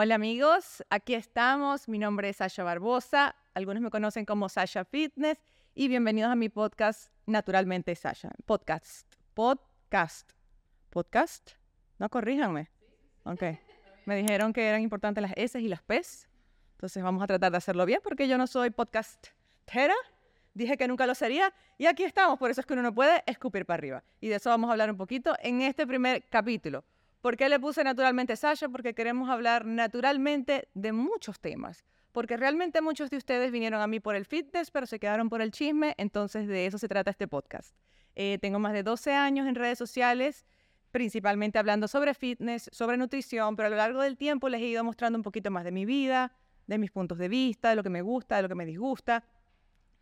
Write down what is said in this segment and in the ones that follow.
Hola amigos, aquí estamos. Mi nombre es Sasha Barbosa. Algunos me conocen como Sasha Fitness y bienvenidos a mi podcast Naturalmente Sasha. Podcast. Podcast. Podcast. No, corríjanme. Ok. Me dijeron que eran importantes las S y las P's. Entonces vamos a tratar de hacerlo bien porque yo no soy podcastera. Dije que nunca lo sería y aquí estamos. Por eso es que uno no puede escupir para arriba. Y de eso vamos a hablar un poquito en este primer capítulo. ¿Por qué le puse naturalmente Sasha? Porque queremos hablar naturalmente de muchos temas. Porque realmente muchos de ustedes vinieron a mí por el fitness, pero se quedaron por el chisme. Entonces de eso se trata este podcast. Eh, tengo más de 12 años en redes sociales principalmente hablando sobre fitness, sobre nutrición, pero a lo largo del tiempo les he ido mostrando un poquito más de mi vida, de mis puntos de vista, de lo que me gusta, de lo que me disgusta,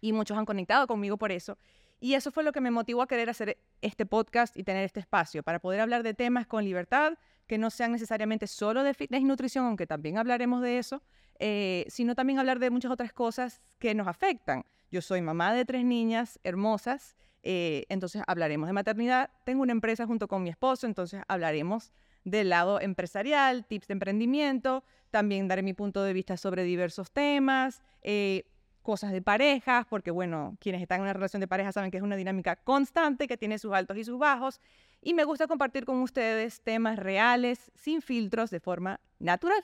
y muchos han conectado conmigo por eso. Y eso fue lo que me motivó a querer hacer este podcast y tener este espacio, para poder hablar de temas con libertad, que no sean necesariamente solo de fitness y nutrición, aunque también hablaremos de eso, eh, sino también hablar de muchas otras cosas que nos afectan. Yo soy mamá de tres niñas hermosas, eh, entonces hablaremos de maternidad. Tengo una empresa junto con mi esposo, entonces hablaremos del lado empresarial, tips de emprendimiento, también daré mi punto de vista sobre diversos temas, eh, cosas de parejas, porque bueno, quienes están en una relación de pareja saben que es una dinámica constante, que tiene sus altos y sus bajos, y me gusta compartir con ustedes temas reales, sin filtros, de forma natural.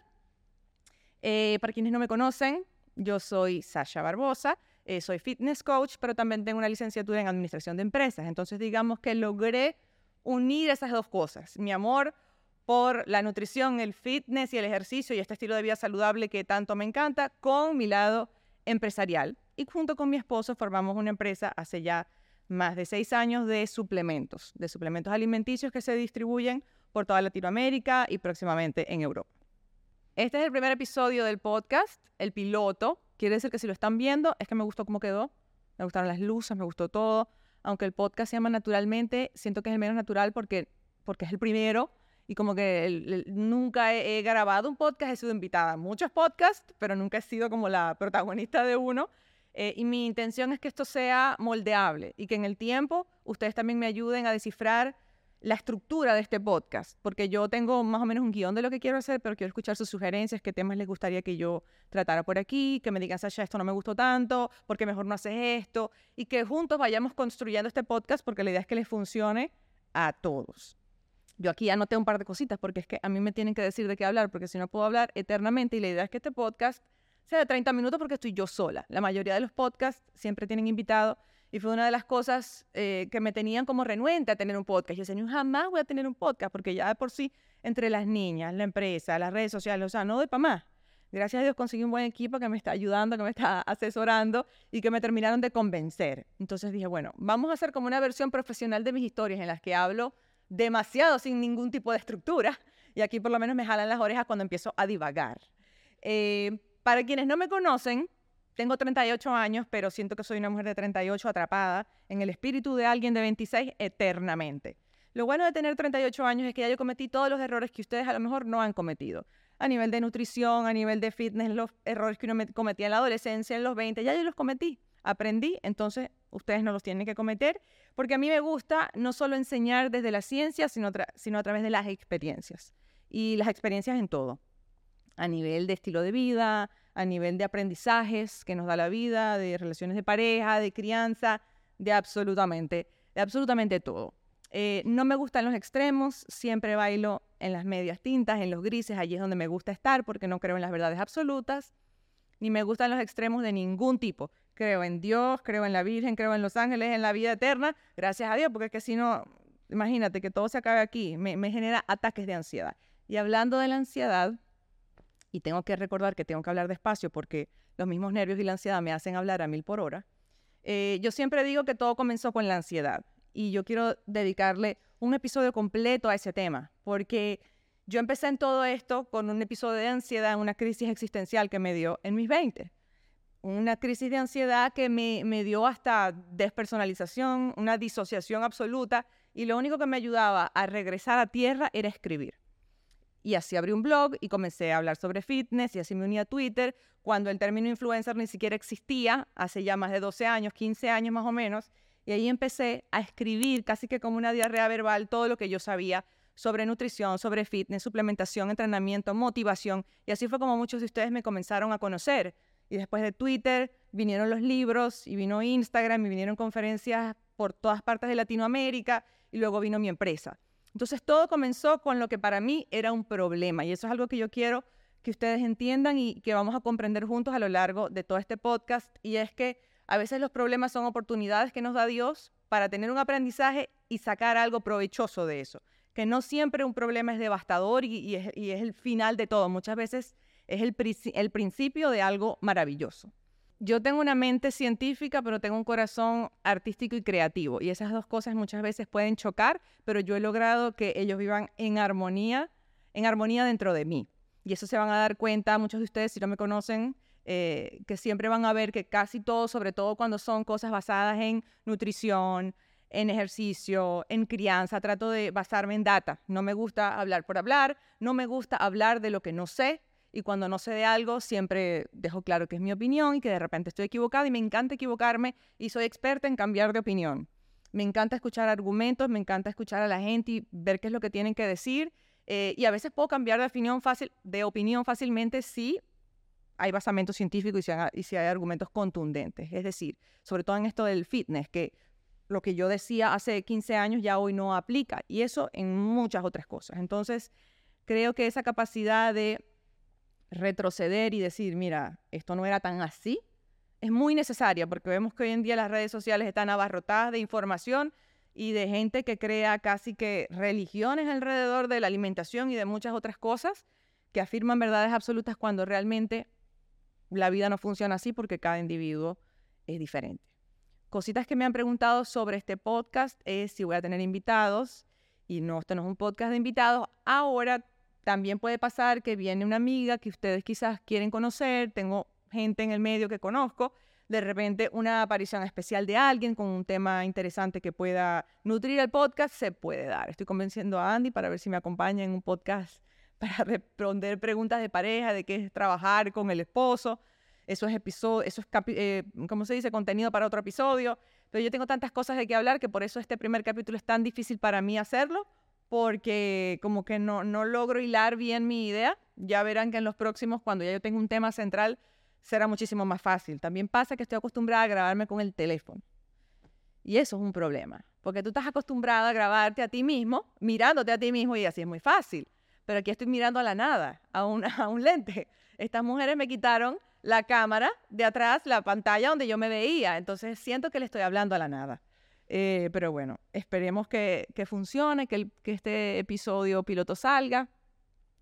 Eh, para quienes no me conocen, yo soy Sasha Barbosa, eh, soy fitness coach, pero también tengo una licenciatura en administración de empresas. Entonces, digamos que logré unir esas dos cosas, mi amor por la nutrición, el fitness y el ejercicio y este estilo de vida saludable que tanto me encanta, con mi lado empresarial. Y junto con mi esposo formamos una empresa hace ya más de seis años de suplementos, de suplementos alimenticios que se distribuyen por toda Latinoamérica y próximamente en Europa. Este es el primer episodio del podcast, el piloto. Quiere decir que si lo están viendo, es que me gustó cómo quedó. Me gustaron las luces, me gustó todo. Aunque el podcast se llama Naturalmente, siento que es el menos natural porque, porque es el primero y como que nunca he, grabado un podcast, he sido invitada a muchos podcasts, pero nunca he sido como la protagonista de uno. Eh, y mi intención es que esto sea moldeable y que en el tiempo ustedes también me ayuden a descifrar la estructura de este podcast, porque yo tengo más o menos un guion de lo que quiero hacer, pero quiero escuchar sus sugerencias, qué temas les gustaría que yo tratara por aquí, que me digan, Sasha, esto no me gustó tanto, porque mejor no haces esto, y que juntos vayamos construyendo este podcast, porque la idea es que les funcione a todos. Yo aquí anoté un par de cositas, porque es que a mí me tienen que decir de qué hablar, porque si no puedo hablar eternamente, y la idea es que este podcast sea de 30 minutos porque estoy yo sola. La mayoría de los podcasts siempre tienen invitados y fue una de las cosas eh, que me tenían como renuente a tener un podcast. Yo decía, yo jamás voy a tener un podcast, porque ya de por sí, entre las niñas, la empresa, las redes sociales, o sea, no doy para más. Gracias a Dios conseguí un buen equipo que me está ayudando, que me está asesorando y que me terminaron de convencer. Entonces dije, bueno, vamos a hacer como una versión profesional de mis historias en las que hablo demasiado sin ningún tipo de estructura. Y aquí por lo menos me jalan las orejas cuando empiezo a divagar. Eh, para quienes no me conocen, tengo 38 años, pero siento que soy una mujer de 38 atrapada en el espíritu de alguien de 26 eternamente. Lo bueno de tener 38 años es que ya yo cometí todos los errores que ustedes a lo mejor no han cometido. A nivel de nutrición, a nivel de fitness, los errores que uno cometía en la adolescencia, en los 20, ya yo los cometí. Aprendí, entonces ustedes no los tienen que cometer, porque a mí me gusta no solo enseñar desde la ciencia, sino, a través de las experiencias. Y las experiencias en todo. A nivel de estilo de vida, a nivel de aprendizajes que nos da la vida, de relaciones de pareja, de crianza, de absolutamente, de absolutamente todo. Eh, no me gustan los extremos, siempre bailo en las medias tintas, en los grises, allí es donde me gusta estar porque no creo en las verdades absolutas, ni me gustan los extremos de ningún tipo. Creo en Dios, creo en la Virgen, creo en los ángeles, en la vida eterna, gracias a Dios, porque es que si no, imagínate que todo se acabe aquí, me, genera ataques de ansiedad. Y hablando de la ansiedad, y tengo que recordar que tengo que hablar despacio porque los mismos nervios y la ansiedad me hacen hablar a mil por hora, eh, yo siempre digo que todo comenzó con la ansiedad y yo quiero dedicarle un episodio completo a ese tema porque yo empecé en todo esto con un episodio de ansiedad, una crisis existencial que me dio en mis 20. Una crisis de ansiedad que me, me dio hasta despersonalización, una disociación absoluta y lo único que me ayudaba a regresar a tierra era escribir. Y así abrí un blog y comencé a hablar sobre fitness y así me uní a Twitter cuando el término influencer ni siquiera existía, hace ya más de 12 años, 15 años más o menos. Y ahí empecé a escribir casi que como una diarrea verbal todo lo que yo sabía sobre nutrición, sobre fitness, suplementación, entrenamiento, motivación. Y así fue como muchos de ustedes me comenzaron a conocer. Y después de Twitter vinieron los libros y vino Instagram y vinieron conferencias por todas partes de Latinoamérica y luego vino mi empresa. Entonces todo comenzó con lo que para mí era un problema y eso es algo que yo quiero que ustedes entiendan y que vamos a comprender juntos a lo largo de todo este podcast y es que a veces los problemas son oportunidades que nos da Dios para tener un aprendizaje y sacar algo provechoso de eso. Que no siempre un problema es devastador y, es, el final de todo. Muchas veces es el, el principio de algo maravilloso. Yo tengo una mente científica, pero tengo un corazón artístico y creativo. Y esas dos cosas muchas veces pueden chocar, pero yo he logrado que ellos vivan en armonía, en armonía dentro de mí. Y eso se van a dar cuenta muchos de ustedes, si no me conocen, eh, que siempre van a ver que casi todo, sobre todo cuando son cosas basadas en nutrición, en ejercicio, en crianza, trato de basarme en data. No me gusta hablar por hablar, no me gusta hablar de lo que no sé. Y cuando no sé de algo, siempre dejo claro que es mi opinión y que de repente estoy equivocada y me encanta equivocarme y soy experta en cambiar de opinión. Me encanta escuchar argumentos, me encanta escuchar a la gente y ver qué es lo que tienen que decir. Eh, y a veces puedo cambiar de opinión, fácil, de opinión fácilmente si hay basamento científico y si, hay, argumentos contundentes. Es decir, sobre todo en esto del fitness, que lo que yo decía hace 15 años ya hoy no aplica. Y eso en muchas otras cosas. Entonces, creo que esa capacidad de retroceder y decir, mira, esto no era tan así, es muy necesaria porque vemos que hoy en día las redes sociales están abarrotadas de información y de gente que crea casi que religiones alrededor de la alimentación y de muchas otras cosas que afirman verdades absolutas cuando realmente la vida no funciona así porque cada individuo es diferente. Cositas que me han preguntado sobre este podcast es si voy a tener invitados y no, esto no es un podcast de invitados. Ahora también puede pasar que viene una amiga que ustedes quizás quieren conocer, tengo gente en el medio que conozco, de repente una aparición especial de alguien con un tema interesante que pueda nutrir el podcast, se puede dar. Estoy convenciendo a Andy para ver si me acompaña en un podcast para responder preguntas de pareja, de qué es trabajar con el esposo. Eso es episodio, eso es, eh, ¿cómo se dice? Contenido para otro episodio. Pero yo tengo tantas cosas de qué hablar que por eso este primer capítulo es tan difícil para mí hacerlo, porque como que no, no logro hilar bien mi idea. Ya verán que en los próximos, cuando ya yo tengo un tema central, será muchísimo más fácil. También pasa que estoy acostumbrada a grabarme con el teléfono. Y eso es un problema, porque tú estás acostumbrada a grabarte a ti mismo, mirándote a ti mismo y así es muy fácil pero aquí estoy mirando a la nada, a, a un lente. Estas mujeres me quitaron la cámara de atrás, la pantalla donde yo me veía, entonces siento que le estoy hablando a la nada. Eh, pero bueno, esperemos que, funcione, que, que este episodio piloto salga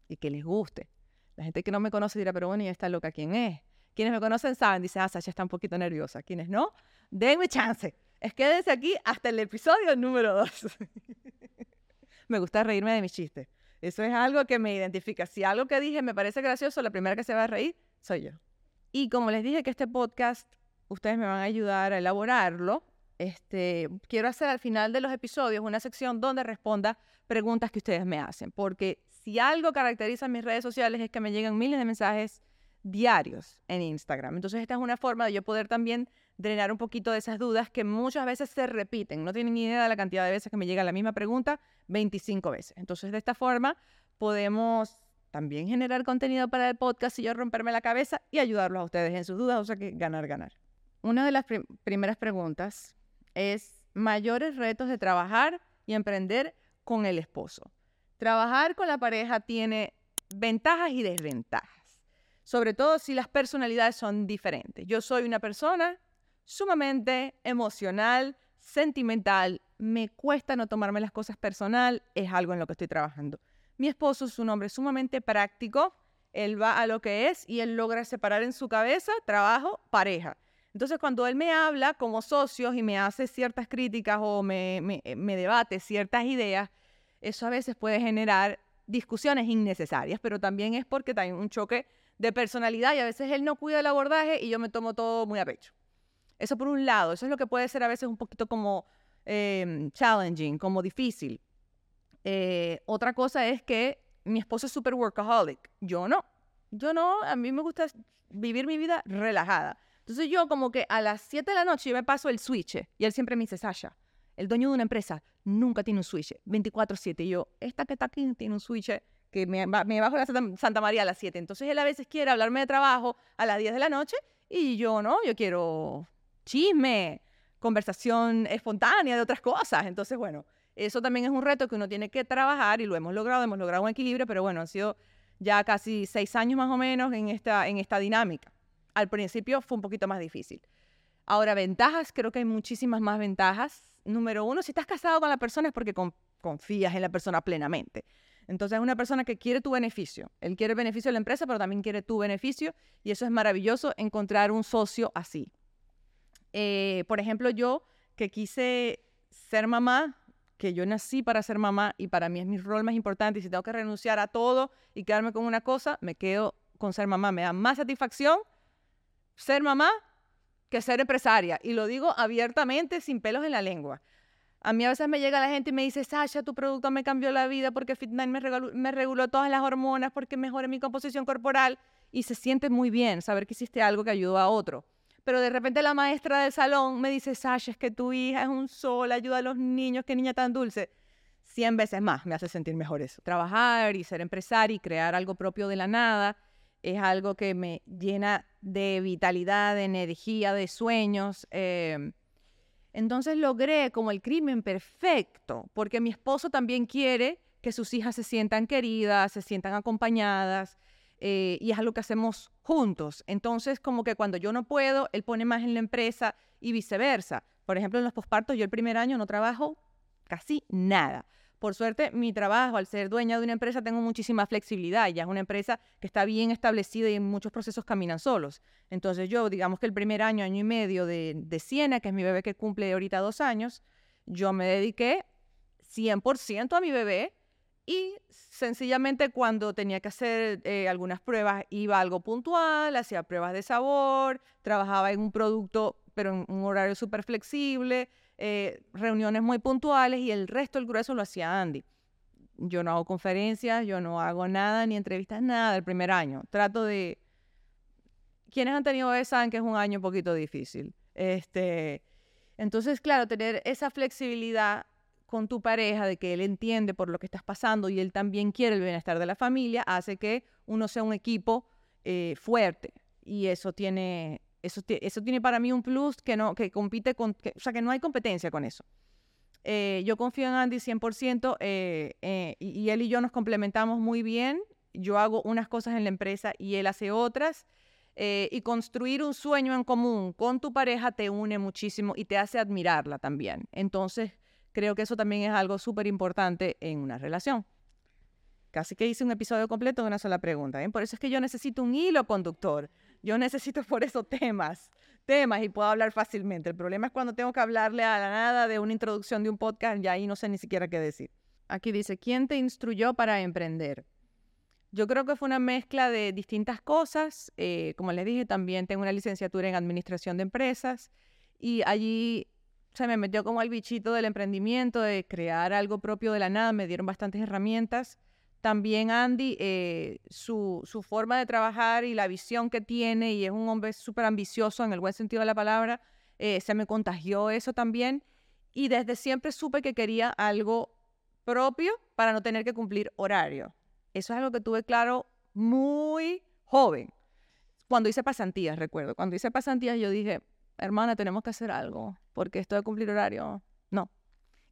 y que les guste. La gente que no me conoce dirá, pero bueno, ¿y esta loca quién es? Quienes me conocen saben, dice, ah, Sasha está un poquito nerviosa. Quienes no, denme chance. Es quédense aquí hasta el episodio número 2. me gusta reírme de mis chistes. Eso es algo que me identifica. Si algo que dije me parece gracioso, la primera que se va a reír soy yo. Y como les dije que este podcast, ustedes me van a ayudar a elaborarlo. Este, quiero hacer al final de los episodios una sección donde responda preguntas que ustedes me hacen, porque si algo caracteriza mis redes sociales es que me llegan miles de mensajes diarios en Instagram. Entonces esta es una forma de yo poder también drenar un poquito de esas dudas que muchas veces se repiten. No tienen idea de la cantidad de veces que me llega la misma pregunta 25 veces. Entonces, de esta forma podemos también generar contenido para el podcast y yo romperme la cabeza y ayudarlos a ustedes en sus dudas, o sea que ganar, ganar. Una de las primeras preguntas es mayores retos de trabajar y emprender con el esposo. Trabajar con la pareja tiene ventajas y desventajas, sobre todo si las personalidades son diferentes. Yo soy una persona sumamente emocional, sentimental, me cuesta no tomarme las cosas personal, es algo en lo que estoy trabajando. Mi esposo es un hombre sumamente práctico, él va a lo que es y él logra separar en su cabeza trabajo, pareja. Entonces, cuando él me habla como socios y me hace ciertas críticas o me, me, debate ciertas ideas, eso a veces puede generar discusiones innecesarias, pero también es porque hay un choque de personalidad y a veces él no cuida el abordaje y yo me tomo todo muy a pecho. Eso por un lado, eso es lo que puede ser a veces un poquito como em, challenging, como difícil. Eh, otra cosa es que mi esposo es super workaholic, yo no. Yo no, a mí me gusta vivir mi vida relajada. Entonces yo como que a las 7 de la noche yo me paso el switch y él siempre me dice, Sasha, el dueño de una empresa nunca tiene un switch 24/7. Y yo, esta que está aquí tiene un switch que me, bajo la Santa, María a las 7. Entonces él a veces quiere hablarme de trabajo a las 10 de la noche y yo no, yo quiero chisme, conversación espontánea de otras cosas. Entonces, bueno, eso también es un reto que uno tiene que trabajar y lo hemos logrado, hemos logrado un equilibrio, pero bueno, han sido ya casi seis años más o menos en esta, en esta dinámica. Al principio fue un poquito más difícil. Ahora, ventajas, creo que hay muchísimas más ventajas. Número uno, si estás casado con la persona es porque confías en la persona plenamente. Entonces es una persona que quiere tu beneficio. Él quiere el beneficio de la empresa, pero también quiere tu beneficio. Y eso es maravilloso, encontrar un socio así. Eh, por ejemplo, yo que quise ser mamá, que yo nací para ser mamá y para mí es mi rol más importante y si tengo que renunciar a todo y quedarme con una cosa, me quedo con ser mamá. Me da más satisfacción ser mamá que ser empresaria. Y lo digo abiertamente, sin pelos en la lengua. A mí a veces me llega la gente y me dice, Sasha, tu producto me cambió la vida porque Fit9 me me reguló todas las hormonas, porque mejoré mi composición corporal y se siente muy bien saber que hiciste algo que ayudó a otro. Pero de repente la maestra del salón me dice, Sasha, es que tu hija es un sol, ayuda a los niños, qué niña tan dulce. Cien veces más me hace sentir mejor eso. Trabajar y ser empresario y crear algo propio de la nada es algo que me llena de vitalidad, de energía, de sueños. Eh, entonces logré como el crimen perfecto, porque mi esposo también quiere que sus hijas se sientan queridas, se sientan acompañadas, eh, y es algo que hacemos juntos. Entonces, como que cuando yo no puedo, él pone más en la empresa y viceversa. Por ejemplo, en los pospartos, yo el primer año no trabajo casi nada. Por suerte, mi trabajo, al ser dueña de una empresa, tengo muchísima flexibilidad. Ya es una empresa que está bien establecida y muchos procesos caminan solos. Entonces yo, digamos que el primer año, año y medio de, de Siena, que es mi bebé que cumple ahorita dos años, yo me dediqué 100% a mi bebé y sencillamente cuando tenía que hacer eh, algunas pruebas iba algo puntual, hacía pruebas de sabor, trabajaba en un producto pero en un horario súper flexible, eh, reuniones muy puntuales y el resto, el grueso, lo hacía Andy. Yo no hago conferencias, yo no hago nada, ni entrevistas, nada del primer año. Trato de... Quienes han tenido bebés saben que es un año un poquito difícil. Este, entonces, claro, tener esa flexibilidad con tu pareja de que él entiende por lo que estás pasando y él también quiere el bienestar de la familia, hace que uno sea un equipo eh, fuerte. Y eso tiene, eso, eso tiene para mí un plus que no, que compite con, o sea, que no hay competencia con eso. Eh, yo confío en Andy 100% eh, eh, y, y, él y yo nos complementamos muy bien. Yo hago unas cosas en la empresa y él hace otras. y construir un sueño en común con tu pareja te une muchísimo y te hace admirarla también. Entonces, creo que eso también es algo súper importante en una relación. Casi que hice un episodio completo de una sola pregunta. Por eso es que yo necesito un hilo conductor yo necesito por eso temas, temas y puedo hablar fácilmente. El problema es cuando tengo que hablarle a la nada de una introducción de un podcast y ahí no sé ni siquiera qué decir. Aquí dice, ¿quién te instruyó para emprender? Yo creo que fue una mezcla de distintas cosas. Eh, como les dije, también tengo una licenciatura en administración de empresas y allí se me metió como el bichito del emprendimiento, de crear algo propio de la nada. Me dieron bastantes herramientas. También Andy, eh, su, forma de trabajar y la visión que tiene, y es un hombre súper ambicioso en el buen sentido de la palabra, eh, se me contagió eso también. Y desde siempre supe que quería algo propio para no tener que cumplir horario. Eso es algo que tuve claro muy joven. Cuando hice pasantías, recuerdo, cuando hice pasantías yo dije, hermana, tenemos que hacer algo, porque esto de cumplir horario.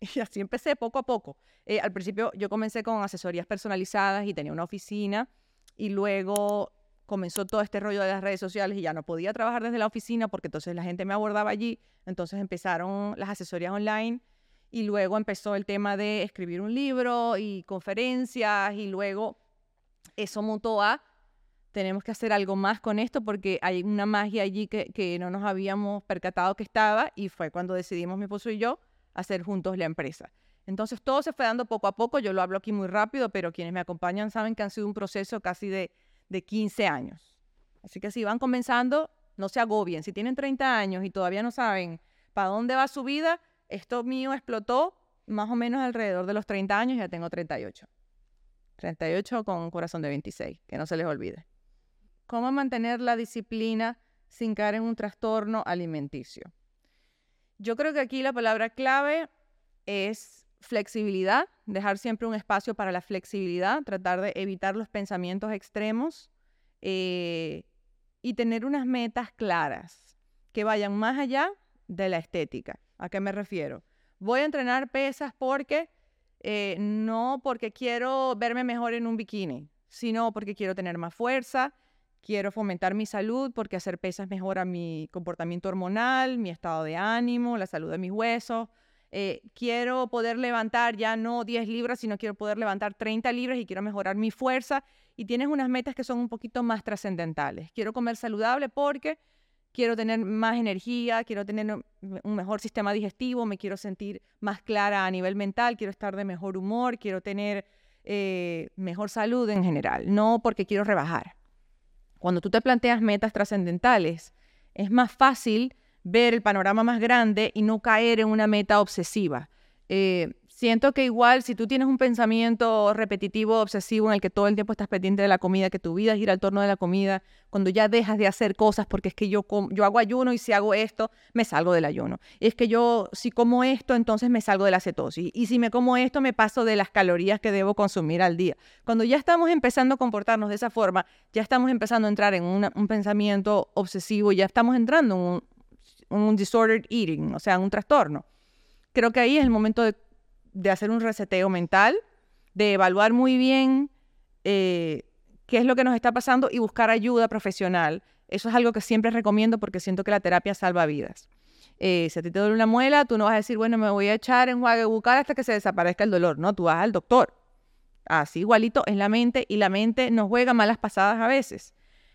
Y así empecé poco a poco. Eh, al principio yo comencé con asesorías personalizadas y tenía una oficina y luego comenzó todo este rollo de las redes sociales y ya no podía trabajar desde la oficina porque entonces la gente me abordaba allí. Entonces empezaron las asesorías online y luego empezó el tema de escribir un libro y conferencias y luego eso mutó a tenemos que hacer algo más con esto porque hay una magia allí que, que no nos habíamos percatado que estaba y fue cuando decidimos mi esposo y yo hacer juntos la empresa. Entonces todo se fue dando poco a poco, yo lo hablo aquí muy rápido, pero quienes me acompañan saben que han sido un proceso casi de, de 15 años. Así que si van comenzando, no se agobien. Si tienen 30 años y todavía no saben para dónde va su vida, esto mío explotó más o menos alrededor de los 30 años, ya tengo 38. 38 con un corazón de 26, que no se les olvide. ¿Cómo mantener la disciplina sin caer en un trastorno alimenticio? Yo creo que aquí la palabra clave es flexibilidad, dejar siempre un espacio para la flexibilidad, tratar de evitar los pensamientos extremos eh, y tener unas metas claras que vayan más allá de la estética. ¿A qué me refiero? Voy a entrenar pesas porque eh, no porque quiero verme mejor en un bikini, sino porque quiero tener más fuerza, quiero fomentar mi salud, porque hacer pesas mejora mi comportamiento hormonal, mi estado de ánimo, la salud de mis huesos. Eh, quiero poder levantar ya no 10 libras, sino quiero poder levantar 30 libras y quiero mejorar mi fuerza. Y tienes unas metas que son un poquito más trascendentales. Quiero comer saludable porque quiero tener más energía, quiero tener un mejor sistema digestivo, me quiero sentir más clara a nivel mental, quiero estar de mejor humor, quiero tener eh, mejor salud en general, no porque quiero rebajar. Cuando tú te planteas metas trascendentales, es más fácil ver el panorama más grande y no caer en una meta obsesiva. Eh, siento que igual si tú tienes un pensamiento repetitivo, obsesivo, en el que todo el tiempo estás pendiente de la comida, que tu vida gira al torno de la comida, cuando ya dejas de hacer cosas porque es que yo, hago ayuno y si hago esto, me salgo del ayuno. Y es que yo si como esto, entonces me salgo de la cetosis. Y si me como esto, me paso de las calorías que debo consumir al día. Cuando ya estamos empezando a comportarnos de esa forma, ya estamos empezando a entrar en un pensamiento obsesivo, ya estamos entrando en un, un disordered eating, o sea, un trastorno. Creo que ahí es el momento de, hacer un reseteo mental, de evaluar muy bien eh, qué es lo que nos está pasando y buscar ayuda profesional. Eso es algo que siempre recomiendo porque siento que la terapia salva vidas. Eh, si a ti te duele una muela, tú no vas a decir, bueno, me voy a echar enjuague bucal hasta que se desaparezca el dolor. No, tú vas al doctor. Así igualito es la mente y la mente nos juega malas pasadas a veces.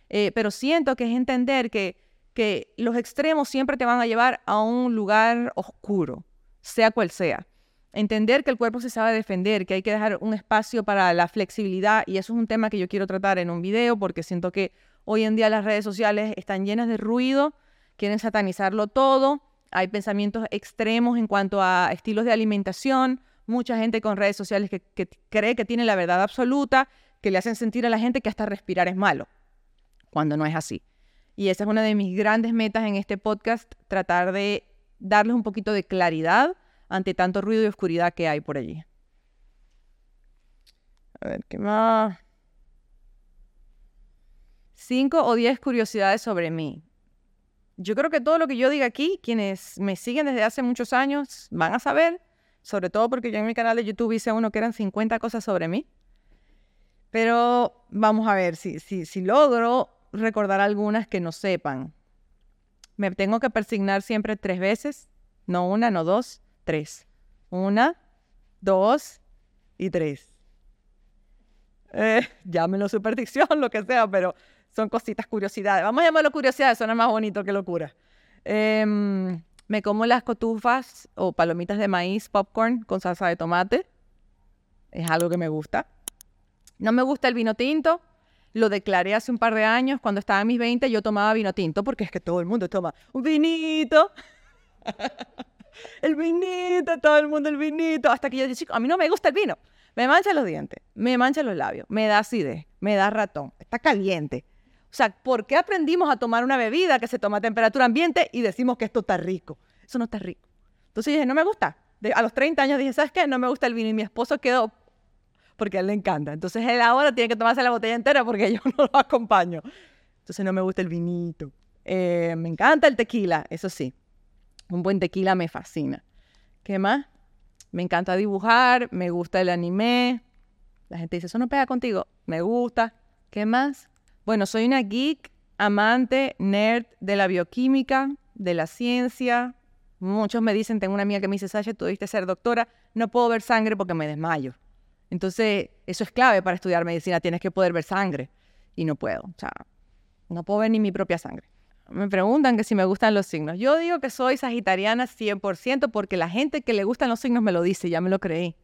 Eh, pero siento que es entender que que los extremos siempre te van a llevar a un lugar oscuro, sea cual sea. Entender que el cuerpo se sabe defender, que hay que dejar un espacio para la flexibilidad y eso es un tema que yo quiero tratar en un video porque siento que hoy en día las redes sociales están llenas de ruido, quieren satanizarlo todo, hay pensamientos extremos en cuanto a estilos de alimentación, mucha gente con redes sociales que, cree que tiene la verdad absoluta, que le hacen sentir a la gente que hasta respirar es malo, cuando no es así. Y esa es una de mis grandes metas en este podcast, tratar de darles un poquito de claridad ante tanto ruido y oscuridad que hay por allí. A ver, ¿qué más? Cinco o diez curiosidades sobre mí. Yo creo que todo lo que yo diga aquí, quienes me siguen desde hace muchos años van a saber, sobre todo porque yo en mi canal de YouTube hice uno que eran 50 cosas sobre mí. Pero vamos a ver si, si, si logro recordar algunas que no sepan. Me tengo que persignar siempre tres veces, no una, no dos, tres. Una, dos y tres. Eh, llámenlo superstición, lo que sea, pero son cositas, curiosidades. Vamos a llamarlo curiosidades, suena más bonito que locura. Em, me como las cotufas o palomitas de maíz, popcorn con salsa de tomate. Es algo que me gusta. No me gusta el vino tinto, lo declaré hace un par de años, cuando estaba en mis 20 yo tomaba vino tinto, porque es que todo el mundo toma un vinito. el vinito, todo el mundo el vinito, hasta que yo dije, a mí no me gusta el vino. Me mancha los dientes, me mancha los labios, me da acidez, me da ratón, está caliente. O sea, ¿por qué aprendimos a tomar una bebida que se toma a temperatura ambiente y decimos que esto está rico? Eso no está rico. Entonces dije, no me gusta. a los 30 años dije, ¿sabes qué? No me gusta el vino y mi esposo quedó porque a él le encanta. Entonces él ahora tiene que tomarse la botella entera porque yo no lo acompaño. Entonces no me gusta el vinito. Eh, me encanta el tequila, eso sí. Un buen tequila me fascina. ¿Qué más? Me encanta dibujar, me gusta el anime. La gente dice, eso no pega contigo. Me gusta. ¿Qué más? Bueno, soy una geek, amante, nerd de la bioquímica, de la ciencia. Muchos me dicen, tengo una amiga que me dice, Sasha, tú debiste ser doctora. No puedo ver sangre porque me desmayo. Entonces, eso es clave para estudiar medicina, tienes que poder ver sangre y no puedo, o sea, no puedo ver ni mi propia sangre. Me preguntan que si me gustan los signos. Yo digo que soy sagitariana 100% porque la gente que le gustan los signos me lo dice, ya me lo creí.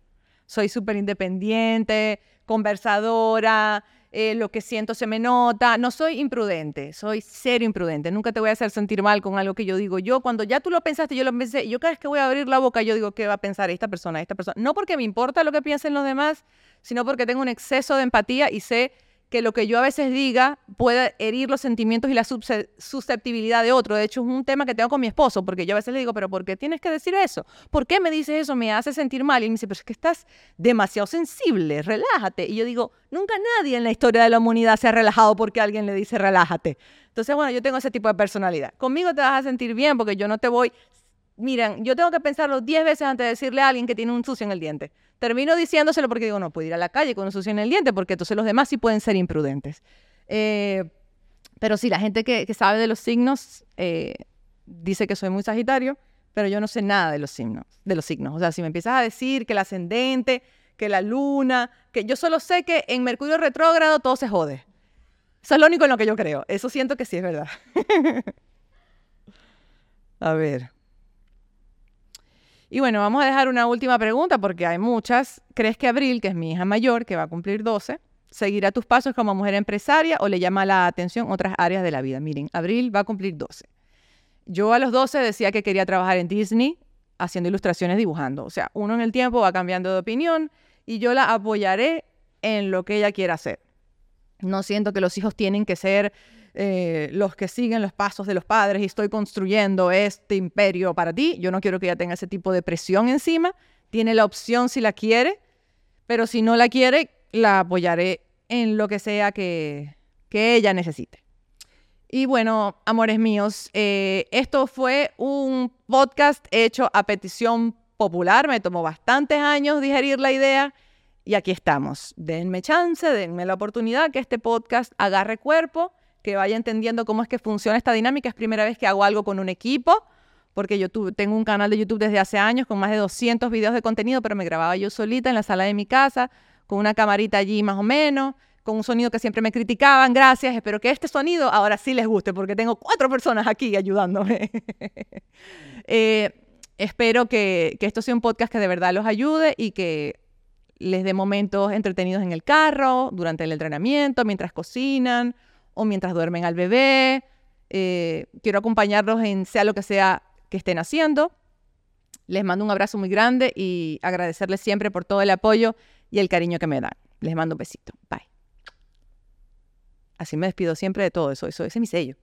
Soy súper independiente, conversadora, eh, lo que siento se me nota. No soy imprudente, soy serio imprudente. Nunca te voy a hacer sentir mal con algo que yo digo. Yo, cuando ya tú lo pensaste, yo lo pensé. Yo cada vez que voy a abrir la boca, yo digo, ¿qué va a pensar esta persona, esta persona? No porque me importa lo que piensen los demás, sino porque tengo un exceso de empatía y sé que lo que yo a veces diga puede herir los sentimientos y la susceptibilidad de otro. De hecho, es un tema que tengo con mi esposo, porque yo a veces le digo, pero ¿por qué tienes que decir eso? ¿Por qué me dices eso? Me hace sentir mal. Y él me dice, pero es que estás demasiado sensible, relájate. Y yo digo, nunca nadie en la historia de la humanidad se ha relajado porque alguien le dice relájate. Entonces, bueno, yo tengo ese tipo de personalidad. Conmigo te vas a sentir bien porque yo no te voy miren, yo tengo que pensarlo 10 veces antes de decirle a alguien que tiene un sucio en el diente. Termino diciéndoselo porque digo, no puedo ir a la calle con un sucio en el diente porque entonces los demás sí pueden ser imprudentes. Eh, pero sí, la gente que, sabe de los signos eh, dice que soy muy sagitario, pero yo no sé nada de los signos, de los signos. O sea, si me empiezas a decir que el ascendente, que la luna, que yo solo sé que en Mercurio retrógrado todo se jode. Eso es lo único en lo que yo creo. Eso siento que sí es verdad. a ver. Y bueno, vamos a dejar una última pregunta porque hay muchas. ¿Crees que Abril, que es mi hija mayor, que va a cumplir 12, seguirá tus pasos como mujer empresaria o le llama la atención otras áreas de la vida? Miren, Abril va a cumplir 12. Yo a los 12 decía que quería trabajar en Disney haciendo ilustraciones dibujando. O sea, uno en el tiempo va cambiando de opinión y yo la apoyaré en lo que ella quiera hacer. No siento que los hijos tienen que ser eh, los que siguen los pasos de los padres y estoy construyendo este imperio para ti. Yo no quiero que ella tenga ese tipo de presión encima. Tiene la opción si la quiere, pero si no la quiere, la apoyaré en lo que sea que, ella necesite. Y bueno, amores míos, eh, esto fue un podcast hecho a petición popular. Me tomó bastantes años digerir la idea y aquí estamos. Denme chance, denme la oportunidad que este podcast agarre cuerpo que vaya entendiendo cómo es que funciona esta dinámica. Es primera vez que hago algo con un equipo, porque yo tengo un canal de YouTube desde hace años con más de 200 videos de contenido, pero me grababa yo solita en la sala de mi casa, con una camarita allí más o menos, con un sonido que siempre me criticaban. Gracias, espero que este sonido ahora sí les guste, porque tengo cuatro personas aquí ayudándome. Eh, espero que, que esto sea un podcast que de verdad los ayude y que les dé momentos entretenidos en el carro, durante el entrenamiento, mientras cocinan o mientras duermen al bebé. Eh, quiero acompañarlos en sea lo que sea que estén haciendo. Les mando un abrazo muy grande y agradecerles siempre por todo el apoyo y el cariño que me dan. Les mando un besito. Bye. Así me despido siempre de todo eso. Eso ese es mi sello.